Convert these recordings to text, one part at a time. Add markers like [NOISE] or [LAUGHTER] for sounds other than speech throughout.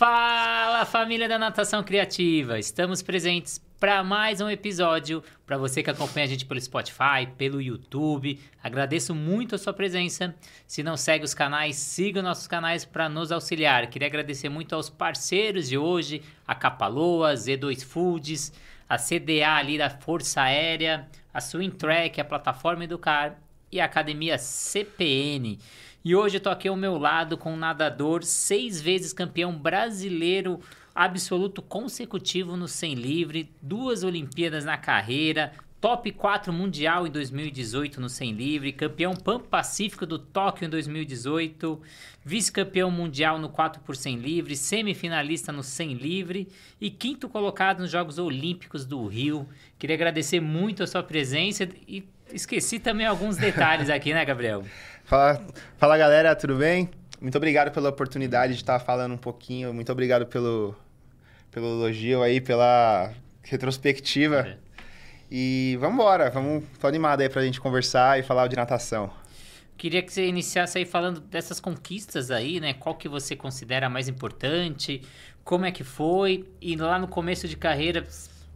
Fala família da Natação Criativa! Estamos presentes para mais um episódio. Para você que acompanha a gente pelo Spotify, pelo YouTube, agradeço muito a sua presença. Se não segue os canais, siga nossos canais para nos auxiliar. Queria agradecer muito aos parceiros de hoje, a Capaloa, Z2 Foods, a CDA ali da Força Aérea, a Swing Track, a plataforma Educar e a Academia CPN. E hoje eu tô aqui ao meu lado com um nadador, seis vezes campeão brasileiro absoluto consecutivo no 100 livre, duas Olimpíadas na carreira, top 4 mundial em 2018 no 100 livre, campeão Pan-Pacífico do Tóquio em 2018, vice-campeão mundial no 4 por 100 livre, semifinalista no 100 livre e quinto colocado nos Jogos Olímpicos do Rio. Queria agradecer muito a sua presença e esqueci também alguns detalhes aqui, né, Gabriel? [LAUGHS] Fala, fala galera, tudo bem? Muito obrigado pela oportunidade de estar falando um pouquinho. Muito obrigado pelo, pelo elogio aí, pela retrospectiva. É. E vamos embora, vamos, tô animado aí pra gente conversar e falar de natação. Queria que você iniciasse aí falando dessas conquistas aí, né? Qual que você considera mais importante? Como é que foi? E lá no começo de carreira,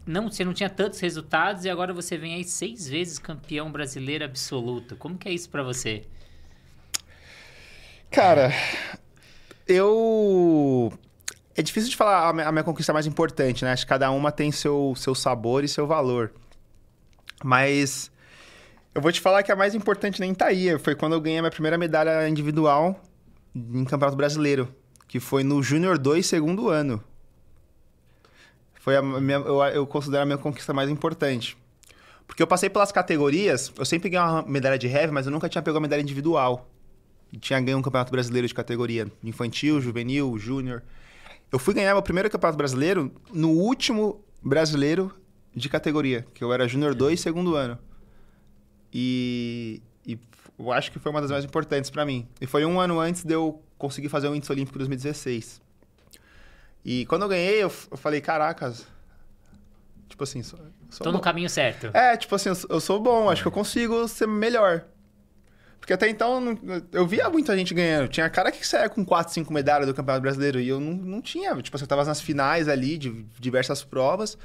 não, você não tinha tantos resultados e agora você vem aí seis vezes campeão brasileiro absoluto. Como que é isso para você? Cara, eu. É difícil de falar a minha, conquista mais importante, né? Acho que cada uma tem seu, seu sabor e seu valor. Mas eu vou te falar que a mais importante nem tá aí. Foi quando eu ganhei a minha primeira medalha individual em Campeonato Brasileiro, que foi no Júnior 2, segundo ano. Foi a minha, eu, eu considero a minha conquista mais importante. Porque eu passei pelas categorias, eu sempre ganhei uma medalha de heavy, mas eu nunca tinha pegado uma medalha individual tinha ganho um campeonato brasileiro de categoria infantil, juvenil, júnior. Eu fui ganhar meu primeiro campeonato brasileiro no último brasileiro de categoria, que eu era júnior 2, segundo ano. E, e, eu acho que foi uma das mais importantes para mim. E foi um ano antes de eu conseguir fazer o Índice Olímpico 2016. E quando eu ganhei, eu, eu falei, caracas, tipo assim... Sou, sou Tô bom. no caminho certo. É, tipo assim, eu, eu sou bom, acho que eu consigo ser melhor. Porque até então eu via muita gente ganhando. Tinha cara que saia com 4, 5 medalhas do Campeonato Brasileiro e eu não, não tinha. Tipo, eu tava nas finais ali de diversas provas.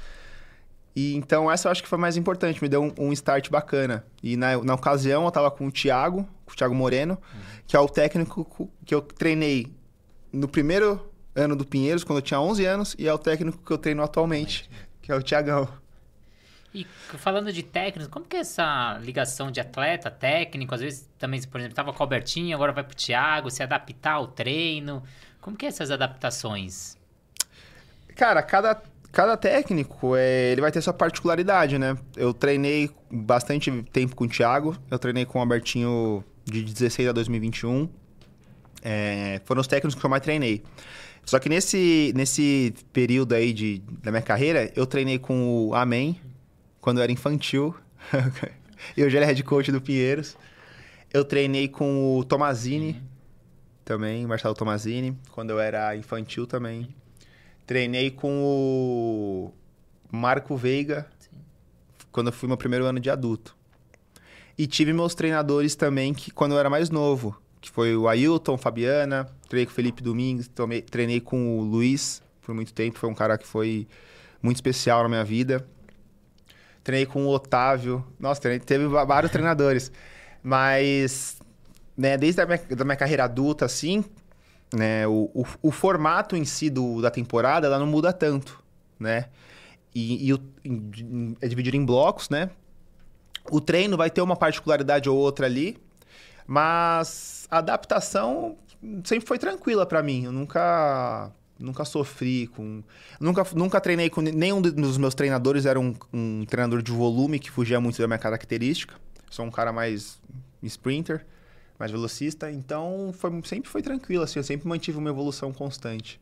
E então essa eu acho que foi mais importante, me deu um, um start bacana. E na, na ocasião eu tava com o Thiago, com o Thiago Moreno, uhum. que é o técnico que eu treinei no primeiro ano do Pinheiros, quando eu tinha 11 anos, e é o técnico que eu treino atualmente, que é o Thiagão. E falando de técnico, como que é essa ligação de atleta, técnico? Às vezes também, por exemplo, estava com o Albertinho, agora vai para o Thiago, se adaptar ao treino. Como que é essas adaptações? Cara, cada, cada técnico, é, ele vai ter sua particularidade, né? Eu treinei bastante tempo com o Thiago, eu treinei com o Albertinho de 16 a 2021. É, foram os técnicos que eu mais treinei. Só que nesse, nesse período aí de, da minha carreira, eu treinei com o Amém, quando eu era infantil. eu já era head coach do Pinheiros. Eu treinei com o Tomazini uhum. também, Marcelo Tomazini, quando eu era infantil também. Treinei com o Marco Veiga, Sim. quando eu fui meu primeiro ano de adulto. E tive meus treinadores também que quando eu era mais novo, que foi o Ailton, Fabiana, treinei com o Felipe Domingues, tomei, treinei com o Luiz por muito tempo, foi um cara que foi muito especial na minha vida. Treinei com o Otávio. Nossa, treinei, teve vários treinadores. Mas, né, desde a minha, da minha carreira adulta, assim, né, o, o, o, formato em si do, da temporada, ela não muda tanto, né? E, e o, é dividido em blocos, né? O treino vai ter uma particularidade ou outra ali, mas a adaptação sempre foi tranquila para mim. Eu nunca Nunca sofri com. Nunca, nunca treinei com. Nenhum dos meus treinadores era um, um treinador de volume que fugia muito da minha característica. Sou um cara mais sprinter, mais velocista. Então foi, sempre foi tranquilo, assim. Eu sempre mantive uma evolução constante.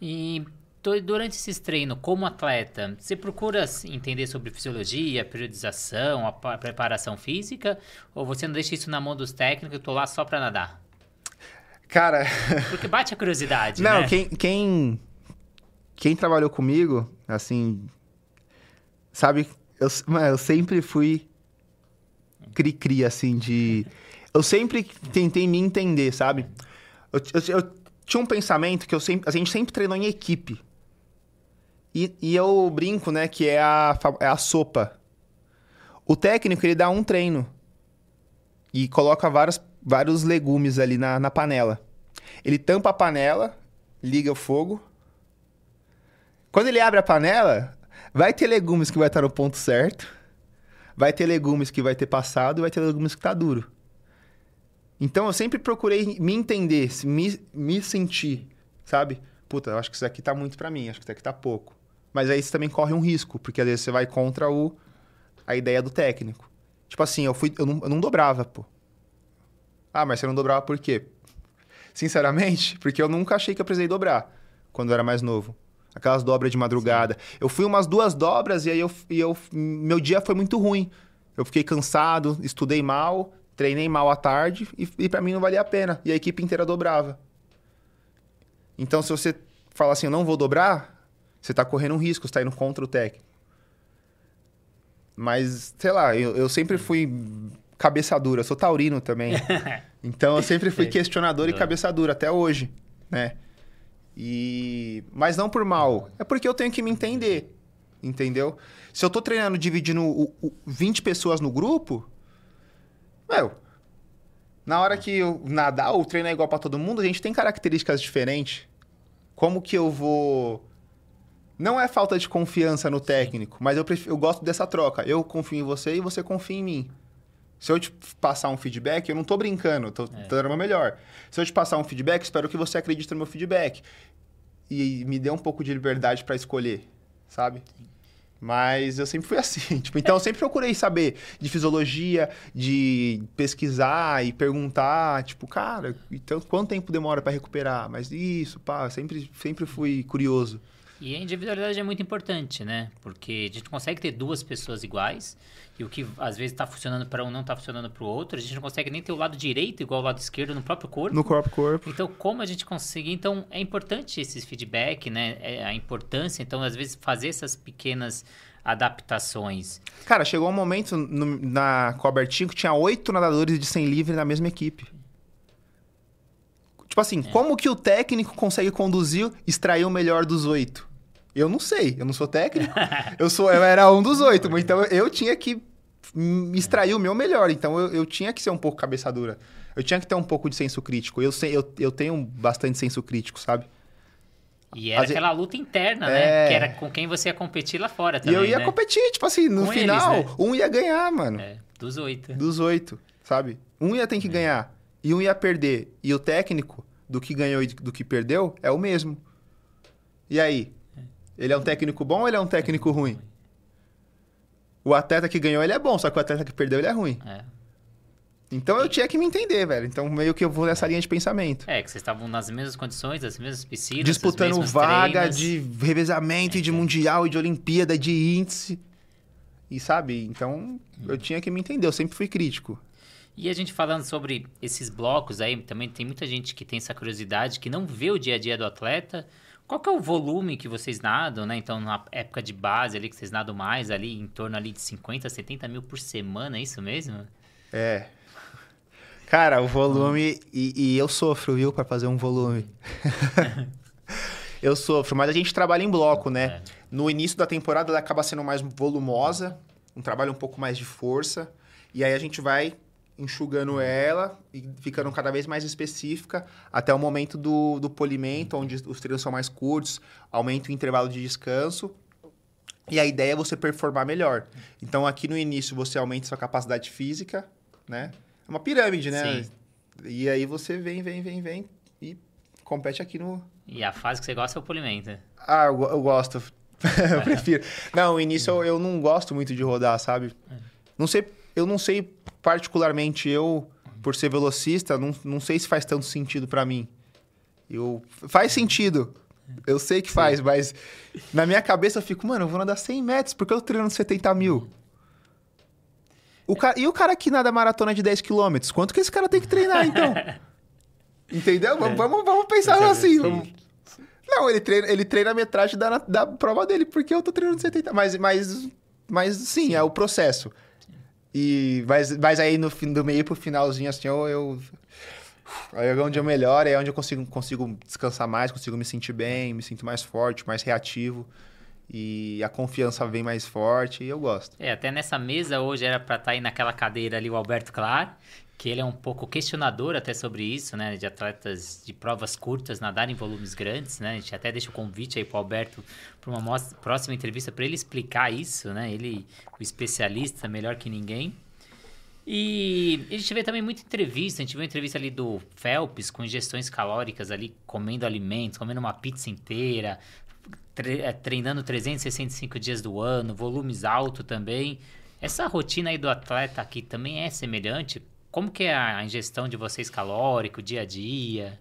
E durante esses treinos, como atleta, você procura entender sobre fisiologia, periodização, a preparação física? Ou você não deixa isso na mão dos técnicos e tô lá só para nadar? Cara. [LAUGHS] Porque bate a curiosidade. Não, né? quem, quem. Quem trabalhou comigo, assim. Sabe, eu, eu sempre fui cri-cri, assim, de. Eu sempre tentei me entender, sabe? Eu, eu, eu tinha um pensamento que eu sempre, a gente sempre treinou em equipe. E, e eu brinco, né, que é a, é a sopa. O técnico, ele dá um treino e coloca vários, vários legumes ali na, na panela. Ele tampa a panela, liga o fogo. Quando ele abre a panela, vai ter legumes que vai estar no ponto certo, vai ter legumes que vai ter passado e vai ter legumes que tá duro. Então eu sempre procurei me entender, me, me sentir, sabe? Puta, eu acho que isso aqui tá muito pra mim, acho que isso aqui tá pouco. Mas aí você também corre um risco, porque às vezes você vai contra o, a ideia do técnico. Tipo assim, eu, fui, eu, não, eu não dobrava, pô. Ah, mas você não dobrava por quê? Sinceramente, [LAUGHS] porque eu nunca achei que eu precisei dobrar quando eu era mais novo. Aquelas dobras de madrugada. Eu fui umas duas dobras e aí eu, e eu, meu dia foi muito ruim. Eu fiquei cansado, estudei mal, treinei mal à tarde e, e para mim não valia a pena. E a equipe inteira dobrava. Então, se você fala assim, eu não vou dobrar, você tá correndo um risco, você tá indo contra o técnico. Mas, sei lá, eu, eu sempre fui cabeça dura, eu sou taurino também. [LAUGHS] então, eu sempre fui questionador e cabeça dura, até hoje, né? E... Mas não por mal, é porque eu tenho que me entender, entendeu? Se eu tô treinando dividindo o, o 20 pessoas no grupo, meu, na hora que eu nadar ou treinar igual pra todo mundo, a gente tem características diferentes. Como que eu vou. Não é falta de confiança no técnico, mas eu, prefiro, eu gosto dessa troca. Eu confio em você e você confia em mim. Se eu te passar um feedback, eu não tô brincando, tô, tô dando meu melhor. Se eu te passar um feedback, espero que você acredite no meu feedback. E me dê um pouco de liberdade pra escolher, sabe? Mas eu sempre fui [LAUGHS] assim. Tipo, então eu sempre procurei saber de fisiologia, de pesquisar e perguntar, tipo, cara, então quanto tempo demora pra recuperar? Mas isso, pá, sempre, sempre fui curioso. E a individualidade é muito importante, né? Porque a gente consegue ter duas pessoas iguais e o que às vezes está funcionando para um não está funcionando para o outro. A gente não consegue nem ter o lado direito igual o lado esquerdo no próprio corpo. No corpo corpo. Então, como a gente conseguir? Então, é importante esses feedback, né? É a importância, então, às vezes, fazer essas pequenas adaptações. Cara, chegou um momento no, na Cobertinho que tinha oito nadadores de 100 livre na mesma equipe. Tipo assim, como que o técnico consegue conduzir, extrair o melhor dos oito? Eu não sei, eu não sou técnico. eu sou, eu era um dos oito, então eu tinha que extrair o meu melhor. Então eu, eu tinha que ser um pouco cabeça dura. Eu tinha que ter um pouco de senso crítico. Eu, sei, eu, eu tenho bastante senso crítico, sabe? E era Às aquela luta interna, É. né? Que era com quem você ia competir lá fora E também, eu ia né? competir, tipo assim, no Com eles, final, né? um ia ganhar, mano. É, dos oito. Dos oito, sabe? Um ia ter que ganhar e um ia perder. E o técnico do que ganhou e do que perdeu é o mesmo. E aí? Ele é um técnico bom ou ele é um técnico ruim? O atleta que ganhou, ele é bom, só que o atleta que perdeu, ele é ruim. É. Então eu tinha que me entender, velho. Então meio que eu vou nessa linha de pensamento. É, que vocês estavam nas mesmas condições, nas mesmas piscinas, Disputando vaga treinos. de revezamento e de mundial e de Olimpíada, de índice. E sabe? Então eu tinha que me entender. Eu sempre fui crítico. E a gente falando sobre esses blocos aí, também tem muita gente que tem essa curiosidade, que não vê o dia a dia do atleta. Qual que é o volume que vocês nadam, né? Então, na época de base ali, que vocês nadam mais ali, em torno ali de 50, 70 mil por semana, é isso mesmo? É. Cara, o volume. E, e eu sofro, viu, pra fazer um volume. [LAUGHS] eu sofro, mas a gente trabalha em bloco, né? É. No início da temporada ela acaba sendo mais volumosa, um trabalho um pouco mais de força. E aí a gente vai enxugando ela e ficando cada vez mais específica até o momento do, do polimento, onde os treinos são mais curtos, aumenta o intervalo de descanso. E a ideia é você performar melhor. Então, aqui no início, você aumenta sua capacidade física, né? É uma pirâmide, né? Sim. E aí você vem, vem, vem, vem e compete aqui no... E a fase que você gosta é o polimento. Ah, eu, eu gosto. [LAUGHS] eu prefiro. Não, o início eu, eu não gosto muito de rodar, sabe? Não sei, eu não sei particularmente eu, por ser velocista, não, não sei se faz tanto sentido pra mim. Eu faz sentido. Eu sei que faz, mas na minha cabeça eu fico, mano, eu vou nadar 100 metros porque eu tô treinando 70 mil. O cara, e o cara que nada maratona de 10 quilômetros? Quanto que esse cara tem que treinar, então? [LAUGHS] Entendeu? Vamos, vamos, vamos pensar Sim, assim. sim. vamos- Não, ele treina, ele treina a metragem da, da prova dele, porque eu tô treinando 70. Mas, mas, mas sim, é o processo. E, mas, mas aí no fim do meio pro finalzinho, assim, eu. eu... Aí é onde eu melhoro, é onde eu consigo, consigo descansar mais, consigo me sentir bem, me sinto mais forte, mais reativo. E a confiança vem mais forte e eu gosto. É, até nessa mesa hoje era para estar tá aí naquela cadeira ali o Alberto Clar, que ele é um pouco questionador até sobre isso, né? De atletas de provas curtas nadar em volumes grandes, né? A gente até deixa o convite aí para o Alberto para uma próxima entrevista para ele explicar isso, né? Ele, o especialista, melhor que ninguém. E a gente vê também muita entrevista, a gente viu entrevista ali do Phelps com ingestões calóricas ali, comendo alimentos, comendo uma pizza inteira, tre é, treinando 365 dias do ano, volumes altos também. Essa rotina aí do atleta aqui também é semelhante? Como que é a ingestão de vocês calórico, dia a dia?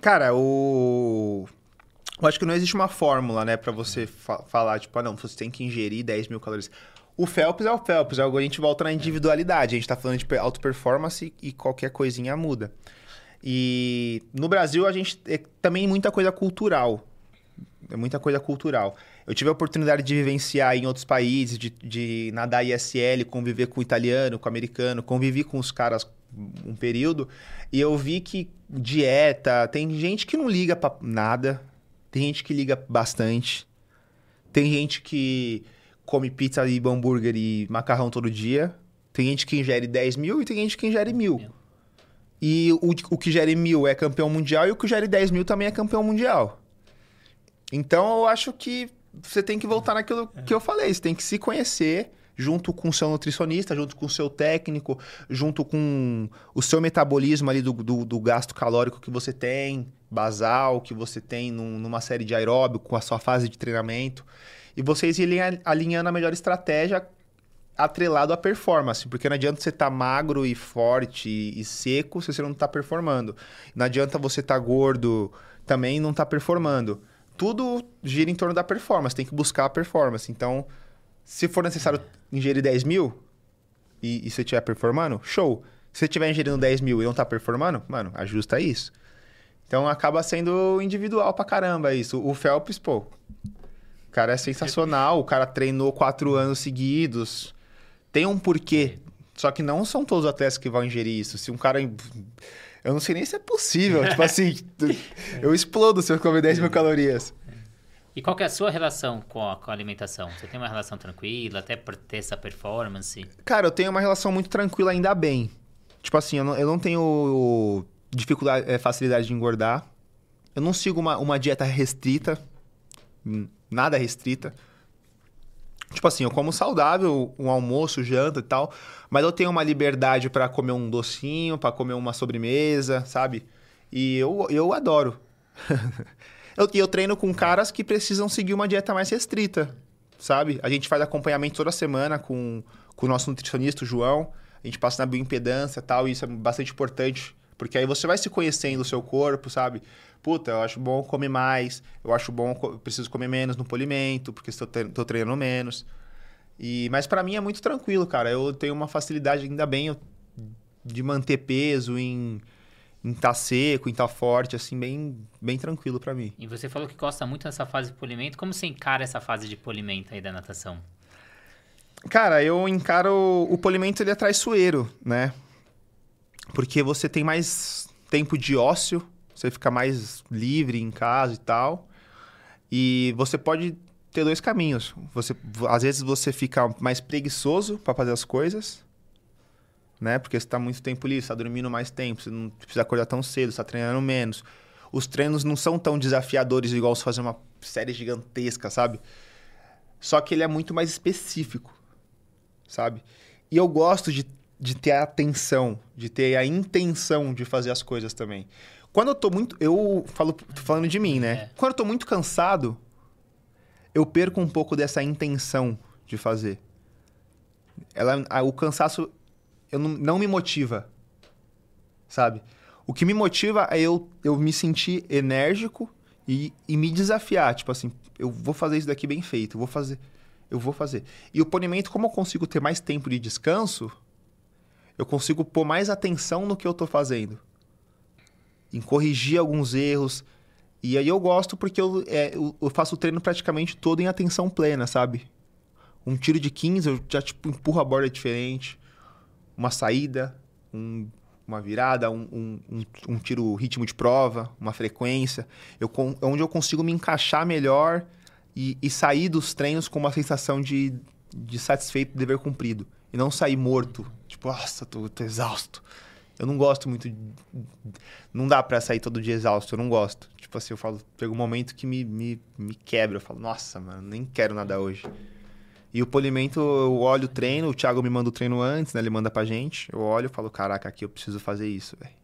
Cara, o... Eu acho que não existe uma fórmula, né, para você fa falar, tipo, ah, não, você tem que ingerir 10 mil calorias. O Phelps é o Phelps, agora a gente volta na individualidade. A gente tá falando de alta performance e qualquer coisinha muda. E no Brasil a gente é também muita coisa cultural. É muita coisa cultural. Eu tive a oportunidade de vivenciar em outros países, de, de nadar ISL, conviver com o italiano, com o americano, convivi com os caras um período, e eu vi que dieta, tem gente que não liga pra nada, tem gente que liga bastante, tem gente que come pizza e hambúrguer e macarrão todo dia, tem gente que ingere 10 mil e tem gente que ingere mil. E o, o que gere mil é campeão mundial e o que gere 10 mil também é campeão mundial. Então eu acho que você tem que voltar naquilo que eu falei. Você tem que se conhecer junto com o seu nutricionista, junto com o seu técnico, junto com o seu metabolismo ali do, do, do gasto calórico que você tem, basal, que você tem num, numa série de aeróbico, com a sua fase de treinamento. E vocês irem alinhando a melhor estratégia atrelado à performance, porque não adianta você estar tá magro e forte e, e seco se você não está performando. Não adianta você estar tá gordo também e não estar tá performando tudo gira em torno da performance, tem que buscar a performance. Então, se for necessário ingerir 10 mil e, e você estiver performando, show. Se você estiver ingerindo 10 mil e não tá performando, mano, ajusta isso. Então acaba sendo individual pra caramba isso. O Phelps, pô, o cara é sensacional, o cara treinou quatro anos seguidos. Tem um porquê. Só que não são todos os atletas que vão ingerir isso. Se um cara eu não sei nem se é possível. tipo assim, [LAUGHS] eu explodo se eu comer 10 mil calorias. E qual é a sua relação com a, com a, alimentação? Você tem uma relação tranquila, até por ter essa performance? Cara, eu tenho uma relação muito tranquila, ainda bem. Tipo assim, eu não, eu não tenho dificuldade, é, facilidade de engordar. Eu não sigo uma, uma dieta restrita, nada restrita. Tipo assim, eu como saudável, um almoço, janta e tal, mas eu tenho uma liberdade para comer um docinho, para comer uma sobremesa, sabe? E eu, eu adoro. [LAUGHS] eu, eu treino com caras que precisam seguir uma dieta mais restrita, sabe? A gente faz acompanhamento toda semana com, com o nosso nutricionista, o João. A gente passa na bioimpedância e tal, e isso é bastante importante, porque aí você vai se conhecendo o seu corpo, sabe? Puta, eu acho bom comer mais, eu acho bom, preciso comer menos no polimento, porque estou tô treinando menos. E, mas para mim é muito tranquilo, cara. Eu tenho uma facilidade, ainda bem, de manter peso em em estar tá seco, em estar tá forte, assim, bem, bem tranquilo para mim. E você falou que gosta muito dessa fase de polimento. Como você encara essa fase de polimento aí da natação? Cara, eu encaro o polimento ele é traiçoeiro, né? Porque você tem mais tempo de ócio, você fica mais livre em casa e tal. E você pode ter dois caminhos. Você, às vezes você fica mais preguiçoso para fazer as coisas, né? Porque você está muito tempo livre, está dormindo mais tempo, você não precisa acordar tão cedo, está treinando menos. Os treinos não são tão desafiadores igual se fazer uma série gigantesca, sabe? Só que ele é muito mais específico, sabe? E eu gosto de, de ter a atenção, de ter a intenção de fazer as coisas também. Quando eu tô muito. Eu falo tô falando de mim, né? É. Quando eu tô muito cansado, eu perco um pouco dessa intenção de fazer. Ela, a, o cansaço eu não, não me motiva. Sabe? O que me motiva é eu, eu me sentir enérgico e, e me desafiar. Tipo assim, eu vou fazer isso daqui bem feito, eu vou fazer. Eu vou fazer. E o polimento, como eu consigo ter mais tempo de descanso, eu consigo pôr mais atenção no que eu tô fazendo em corrigir alguns erros. E aí eu gosto porque eu, é, eu faço o treino praticamente todo em atenção plena, sabe? Um tiro de 15, eu já tipo empurro a borda diferente. Uma saída, um uma virada, um, um, um, tiro ritmo de prova, uma frequência. Eu, onde eu consigo me encaixar melhor e, e sair dos treinos com uma sensação de, de satisfeito, dever cumprido. E não sair morto. Tipo, nossa, tô, tô exausto. Eu não gosto muito. Não dá para sair todo dia exausto, eu não gosto. Tipo assim, eu falo, pega um momento que me, me, me quebra. Eu falo, nossa, mano, nem quero nada hoje. E o polimento, eu olho o treino, o Thiago me manda o treino antes, né? Ele manda pra gente. Eu olho e falo, caraca, aqui eu preciso fazer isso, velho.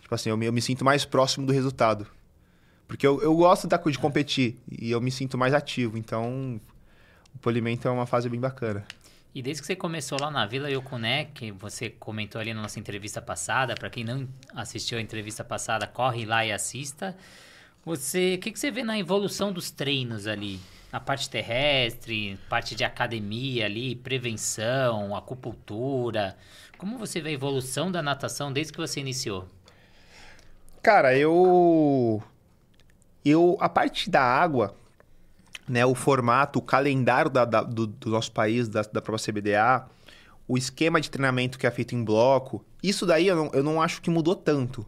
Tipo assim, eu me, eu me, sinto mais próximo do resultado. Porque eu, eu gosto da, de competir e eu me sinto mais ativo. Então, o polimento é uma fase bem bacana. E desde que você começou lá na Vila Yokuné, que você comentou ali na nossa entrevista passada, para quem não assistiu a entrevista passada, corre lá e assista. Você, o que, que você vê na evolução dos treinos ali? Na parte terrestre, parte de academia ali, prevenção, acupuntura. Como você vê a evolução da natação desde que você iniciou? Cara, eu eu a parte da água, né, o formato, o calendário da, da, do, do, nosso país, da, da própria CBDA, o esquema de treinamento que é feito em bloco, isso daí eu não, eu não acho que mudou tanto.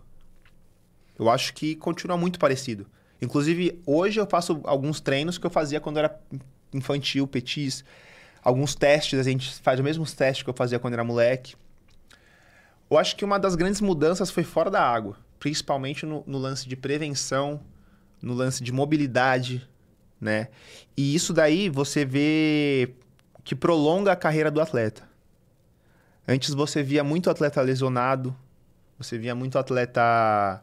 Eu acho que continua muito parecido. Inclusive, hoje eu faço alguns treinos que eu fazia quando era infantil, petis. Alguns testes, a gente faz os mesmos testes que eu fazia quando era moleque. Eu acho que uma das grandes mudanças foi fora da água, principalmente no, no lance de prevenção, no lance de mobilidade, né? E isso daí você vê que prolonga a carreira do atleta. Antes você via muito atleta lesionado, você via muito atleta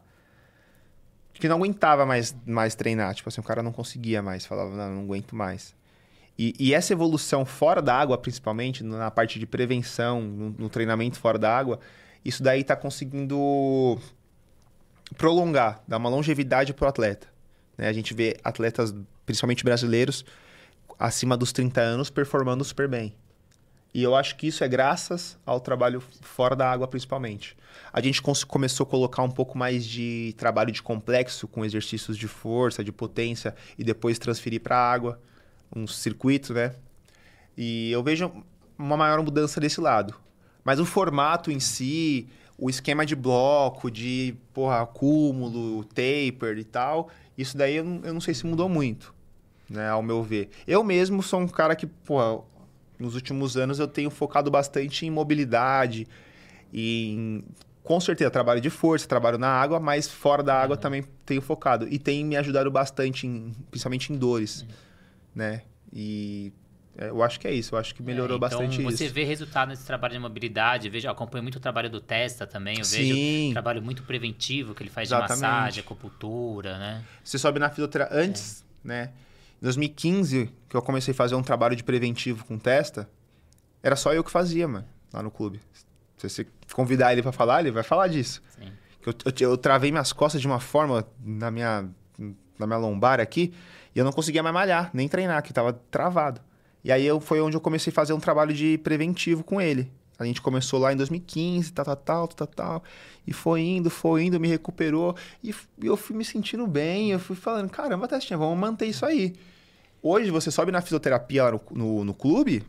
que não aguentava mais, mais treinar. Tipo assim, o cara não conseguia mais, falava, não, não aguento mais. E, e, essa evolução fora da água, principalmente, na parte de prevenção, no, no treinamento fora da água, isso daí está conseguindo prolongar, dar uma longevidade para o atleta. Né? A gente vê atletas, principalmente brasileiros, acima dos 30 anos, performando super bem. E eu acho que isso é graças ao trabalho fora da água, principalmente. A gente começou a colocar um pouco mais de trabalho de complexo, com exercícios de força, de potência, e depois transferir para a água, um circuito, né? E eu vejo uma maior mudança desse lado. Mas o formato em si, o esquema de bloco, de porra, acúmulo, taper e tal, isso daí eu não, eu não sei se mudou muito, né, ao meu ver. Eu mesmo sou um cara que, porra, nos últimos anos eu tenho focado bastante em mobilidade, em com certeza trabalho de força, trabalho na água, mas fora da água uhum. também tenho focado e tem me ajudado bastante, em, principalmente em dores, uhum. né? E é, eu acho que é isso, eu acho que melhorou é, então bastante você isso. Você vê resultado nesse trabalho de mobilidade, vejo, acompanho muito o trabalho do Testa também, eu Sim. vejo um trabalho muito preventivo que ele faz Exatamente. de massagem, acupuntura, né? Você sobe na fisioterapia antes, é. né? Em 2015, que eu comecei a fazer um trabalho de preventivo com Testa, era só eu que fazia, mano, lá no clube. Se você convidar ele para falar, ele vai falar disso. Sim. Eu, eu, eu travei minhas costas de uma forma na minha, na minha lombar aqui, e eu não conseguia mais malhar, nem treinar, que tava travado. E aí eu, foi onde eu comecei a fazer um trabalho de preventivo com ele. A gente começou lá em 2015, tal, tal, tal, tal, tal. E foi indo, foi indo, me recuperou. E eu fui me sentindo bem. Eu fui falando, caramba, Testinha, vamos manter isso aí. Hoje, você sobe na fisioterapia lá no, no, no clube,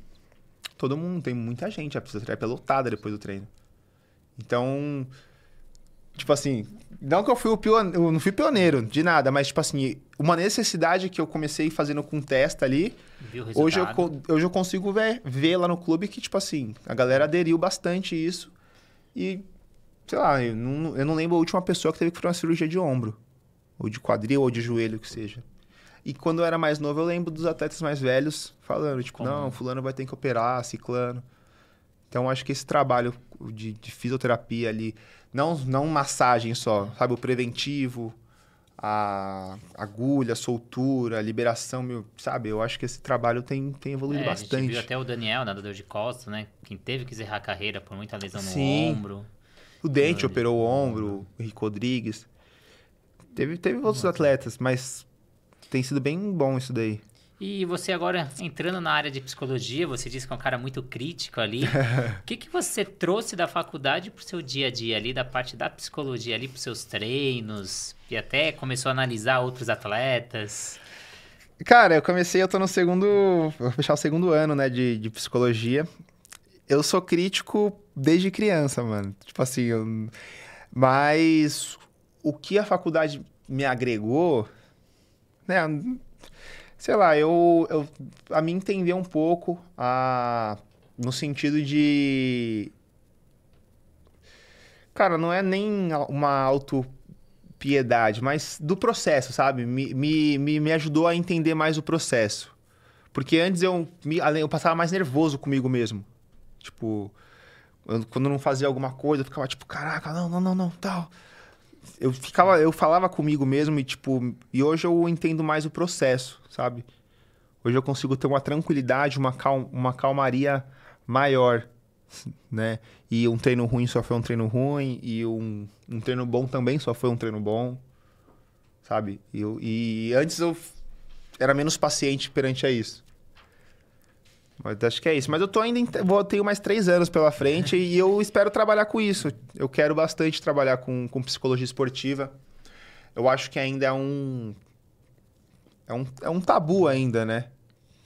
todo mundo, tem muita gente. A fisioterapia é lotada depois do treino. Então, Tipo assim, não que eu fui o pioneiro, eu não fui pioneiro de nada, mas tipo assim, uma necessidade que eu comecei fazendo com testa ali, hoje eu, hoje eu consigo ver, ver lá no clube que, tipo assim, a galera aderiu bastante isso. E, sei lá, eu não, eu não lembro a última pessoa que teve que fazer uma cirurgia de ombro, ou de quadril, ou de joelho, que seja. E quando eu era mais novo, eu lembro dos atletas mais velhos falando, tipo, Como? não, fulano vai ter que operar, ciclano. Então, acho que esse trabalho de, de fisioterapia ali, não, não massagem só, sabe? O preventivo, a agulha, a soltura, a liberação, meu, sabe? Eu acho que esse trabalho tem, tem evoluído é, bastante. A gente viu até o Daniel, nadador de costas, né? Quem teve que encerrar a carreira por muita lesão Sim. no ombro. O Dente operou o ombro, o Henrique Rodrigues. Teve, teve outros atletas, mas tem sido bem bom isso daí. E você agora entrando na área de psicologia, você disse que é um cara muito crítico ali. [LAUGHS] o que, que você trouxe da faculdade para o seu dia a dia ali, da parte da psicologia ali para os seus treinos? E até começou a analisar outros atletas? Cara, eu comecei, eu tô no segundo. Vou fechar o segundo ano, né, de, de psicologia. eu sou crítico desde criança, mano. Tipo assim, eu... mas o que a faculdade me agregou, né? Sei lá, eu, eu a mim entender um pouco a no sentido de cara, não é nem uma auto piedade, mas do processo, sabe? Me, me, me ajudou a entender mais o processo. Porque antes eu, me, eu passava mais nervoso comigo mesmo. Tipo, quando não fazia alguma coisa, eu ficava tipo, caraca, não, não, não, não, tal. Eu ficava, eu falava comigo mesmo e tipo, e hoje eu entendo mais o processo, sabe? Hoje eu consigo ter uma tranquilidade, uma, cal, uma calmaria maior, [LAUGHS] né? E um treino ruim só foi um treino ruim, e um, um treino bom também só foi um treino bom, sabe? E, eu, e antes eu era menos paciente perante a isso. Mas acho que é isso. Mas eu tô ainda. Vou, tenho mais três anos pela frente e eu espero trabalhar com isso. Eu quero bastante trabalhar com, com psicologia esportiva. Eu acho que ainda é um. É um, é um tabu ainda, né?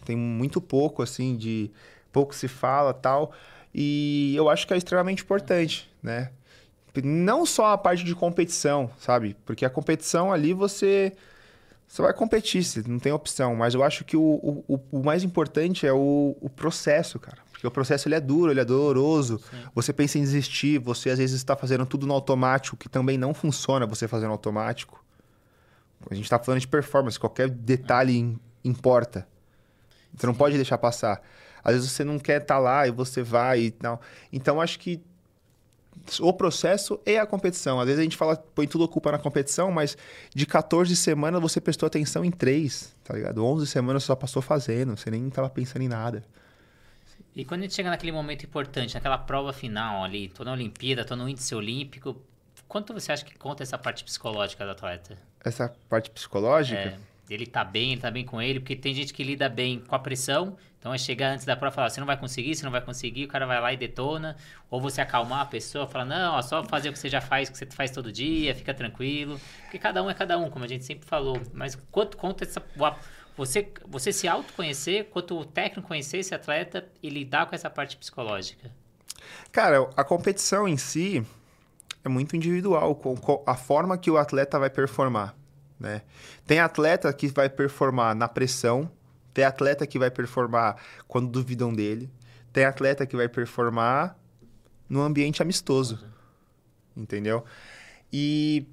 Tem muito pouco, assim, de. Pouco se fala tal. E eu acho que é extremamente importante, né? Não só a parte de competição, sabe? Porque a competição ali você você vai competir, você não tem opção. Mas eu acho que o, o, o mais importante é o, o, processo, cara. Porque o processo ele é duro, ele é doloroso. Sim. Você pensa em desistir, você às vezes está fazendo tudo no automático, que também não funciona você fazendo automático. A gente está falando de performance, qualquer detalhe importa. Você não pode deixar passar. Às vezes você não quer estar tá lá e você vai e tal. Então acho que o processo e a competição. Às vezes a gente fala, põe tudo a culpa na competição, mas de 14 semanas você prestou atenção em 3, tá ligado? 11 semanas você só passou fazendo, você nem estava pensando em nada. E quando a gente chega naquele momento importante, naquela prova final ali, tô na Olimpíada, tô no índice olímpico, quanto você acha que conta essa parte psicológica do atleta? Essa parte psicológica? É, ele tá bem, ele tá bem com ele, porque tem gente que lida bem com a pressão então é chegar antes da prova e falar, você não vai conseguir, você não vai conseguir, o cara vai lá e detona. Ou você acalmar a pessoa, falar, não, ó, só fazer o que você já faz, o que você faz todo dia, fica tranquilo. Porque cada um é cada um, como a gente sempre falou. Mas quanto conta essa. Você, você se autoconhecer, quanto o técnico conhecer esse atleta e lidar com essa parte psicológica? Cara, a competição em si é muito individual, com a forma que o atleta vai performar. Né? Tem atleta que vai performar na pressão, tem atleta que vai performar quando duvidam dele. Tem atleta que vai performar no ambiente amistoso. Entendeu? E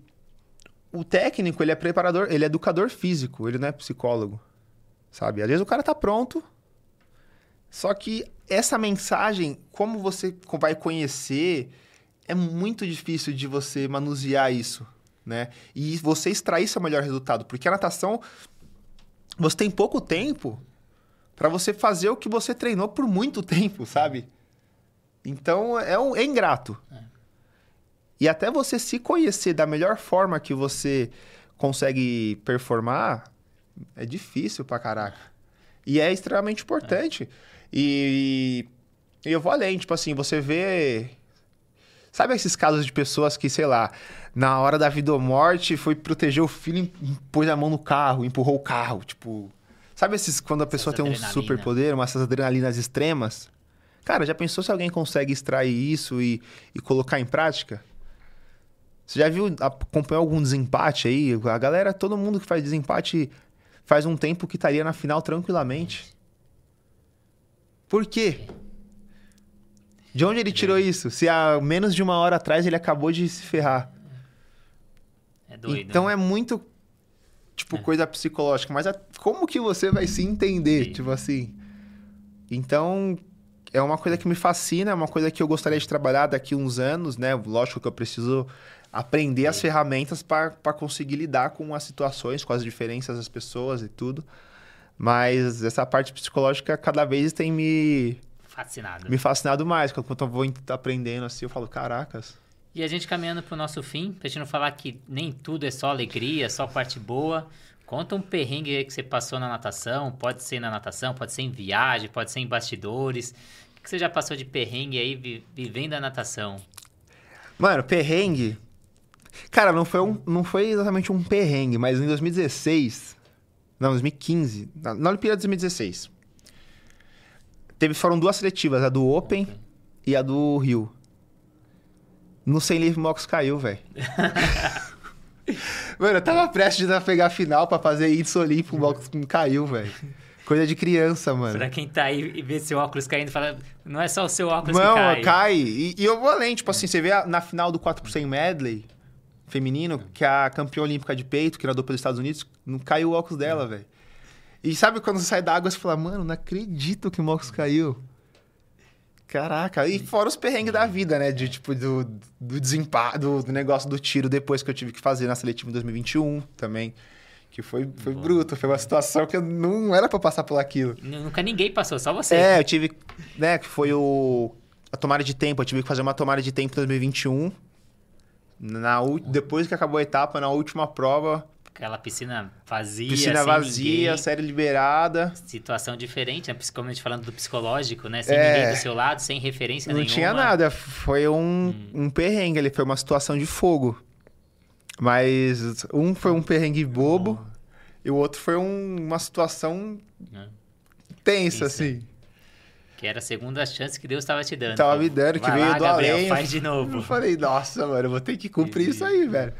o técnico, ele é preparador, ele é educador físico, ele não é psicólogo. Sabe? Às vezes o cara tá pronto. Só que essa mensagem, como você vai conhecer, é muito difícil de você manusear isso, né? E você extrair seu melhor resultado, porque a natação você tem pouco tempo para você fazer o que você treinou por muito [LAUGHS] tempo, sabe? Então é, um, é ingrato. É. E até você se conhecer da melhor forma que você consegue performar, é difícil pra caraca. E é extremamente importante. É. E, e eu vou além, tipo assim, você vê Sabe esses casos de pessoas que, sei lá, na hora da vida ou morte foi proteger o filho e pôs a mão no carro, empurrou o carro, tipo. Sabe esses quando a pessoa tem um superpoder, umas adrenalinas extremas? Cara, já pensou se alguém consegue extrair isso e, e colocar em prática? Você já viu, acompanhou algum desempate aí? A galera, todo mundo que faz desempate faz um tempo que estaria na final tranquilamente. Por quê? De onde ele tirou isso? Se há menos de uma hora atrás ele acabou de se ferrar. É doido. Então né? é muito, tipo, é. coisa psicológica. Mas é, como que você vai se entender, Sim. tipo assim? Então, é uma coisa que me fascina, é uma coisa que eu gostaria de trabalhar daqui uns anos, né? Lógico que eu preciso aprender Sim. as ferramentas para conseguir lidar com as situações, com as diferenças das pessoas e tudo. Mas essa parte psicológica cada vez tem me fascinado. Me fascinado mais, quando eu vou aprendendo assim, eu falo, caracas. E a gente caminhando pro nosso fim, pra gente não falar que nem tudo é só alegria, só parte boa. Conta um perrengue aí que você passou na natação, pode ser na natação, pode ser em viagem, pode ser em bastidores. O que você já passou de perrengue aí vivendo a natação? Mano, perrengue. Cara, não foi, um, não foi exatamente um perrengue, mas em 2016. Não, 2015. Na, na Olimpíada de 2016 teve, foram duas seletivas, a do Open, e a do Rio. No sem livre, o óculos caiu, velho. [LAUGHS] Mano, eu tava prestes a pegar a final pra fazer isso olímpico, o óculos não caiu, velho. Coisa de criança, mano. Pra quem tá aí e vê seu óculos caindo, fala, não é só o seu óculos Não, que cai. cai. E, e eu vou além, tipo assim, você vê a- na final do 4 por 100 medley feminino, que a campeã olímpica de peito, que nadou pelos Estados Unidos, não caiu o óculos dela, velho. E sabe quando você sai da água, você fala, mano, não acredito que o óculos caiu. Caraca, e fora os perrengues da vida, né? De tipo, do, do desempate, do, do negócio do tiro depois que eu tive que fazer na seletiva em 2021 também. Que foi, foi bruto, foi uma situação que eu não era pra passar por aquilo. Nunca ninguém passou, só você. É, eu tive, né, que foi o a tomada de tempo, eu tive que fazer uma tomada de tempo em 2021. Na depois que acabou a etapa, na última prova, Aquela piscina vazia, piscina sem vazia, ninguém. série liberada. Situação diferente, né? Principalmente falando do psicológico, né? Sem É. ninguém do seu lado, sem referência Não nenhuma. tinha nada, foi um, um perrengue ali, foi uma situação de fogo. Mas um foi um perrengue bobo e o outro foi um- uma situação É. tensa, Tensa. assim. Que era a segunda chance que Deus estava te dando. Tava me dando, que "Vai veio lá, do Gabriel, além. faz de Eu novo. falei, nossa, mano, eu vou ter que cumprir isso aí, velho.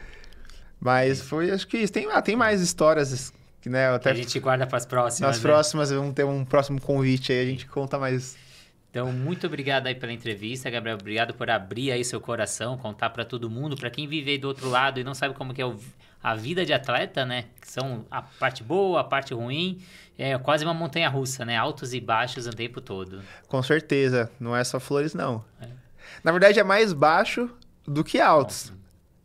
Mas foi, acho que isso. Tem, ah, tem mais histórias que, né, eu Que até a gente guarda para as próximas. nas né? próximas vamos ter um próximo convite aí, a gente conta mais. Então, muito obrigado aí pela entrevista, Gabriel. Obrigado por abrir aí seu coração, contar para todo mundo, para quem vive aí do outro lado e não sabe como que é o- a vida de atleta, né? Que são a parte boa, a parte ruim. É quase uma montanha russa, né? Altos e baixos o tempo todo. Com certeza, não é só flores, não. É. Na verdade, é mais baixo do que altos.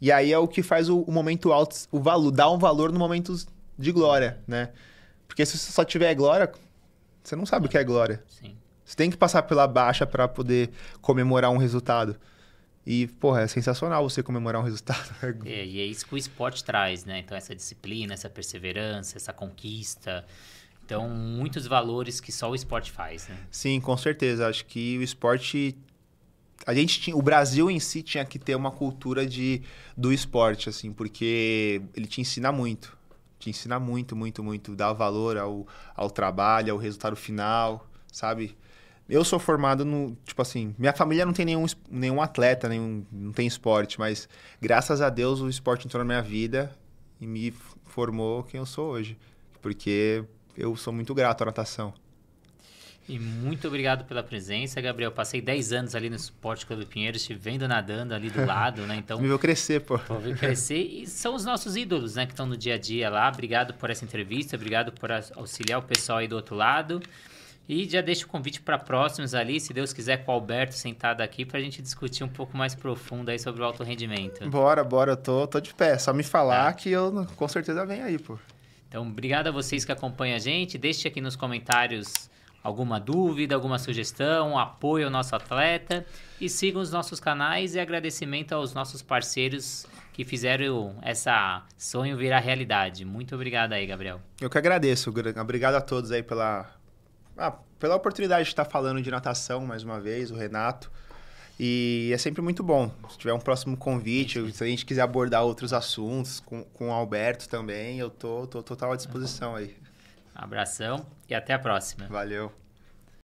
E aí é o que faz o, o momento alto, o valor, dá um valor no momento de glória, né? Porque se você só tiver glória, você não sabe o que é glória. Sim. Você tem que passar pela baixa para poder comemorar um resultado. E, porra, é sensacional você comemorar um resultado. [LAUGHS] É, e é isso que o esporte traz, né? Então, essa disciplina, essa perseverança, essa conquista. Então, muitos valores que só o esporte faz, né? Sim, com certeza. Acho que o esporte. A gente tinha, o Brasil em si tinha que ter uma cultura de, do esporte, assim, porque ele te ensina muito. Te ensina muito, muito, muito. Dá valor ao, ao trabalho, ao resultado final, sabe? Eu sou formado no. Tipo assim, minha família não tem nenhum, nenhum atleta, nenhum, não tem esporte, mas graças a Deus o esporte entrou na minha vida e me formou quem eu sou hoje. Porque eu sou muito grato à natação. E muito obrigado pela presença, Gabriel. Passei 10 anos ali no Esporte Clube Pinheiros, te vendo nadando ali do [LAUGHS] lado, né? Então, Me viu crescer, pô. Vou ver crescer e são os nossos ídolos, né, que estão no dia a dia lá. Obrigado por essa entrevista, obrigado por auxiliar o pessoal aí do outro lado. E já deixo o convite para próximos ali, se Deus quiser, com o Alberto sentado aqui, para a gente discutir um pouco mais profundo aí sobre o alto rendimento. Bora, bora, eu tô, tô de pé. Só me falar Tá. que eu com certeza venho aí, pô. Então, obrigado a vocês que acompanham a gente. Deixe aqui nos comentários alguma dúvida, alguma sugestão, apoio ao nosso atleta. E sigam os nossos canais e agradecimento aos nossos parceiros que fizeram essa sonho virar realidade. Muito obrigado aí, Gabriel. Eu que agradeço. gra- Obrigado a todos aí pela, ah, pela oportunidade de estar falando de natação mais uma vez, o Renato. E é sempre muito bom. Se tiver um próximo convite, se a gente quiser abordar outros assuntos com, com o Alberto também, eu tô, tô total à disposição aí. Abração e até a próxima. Valeu.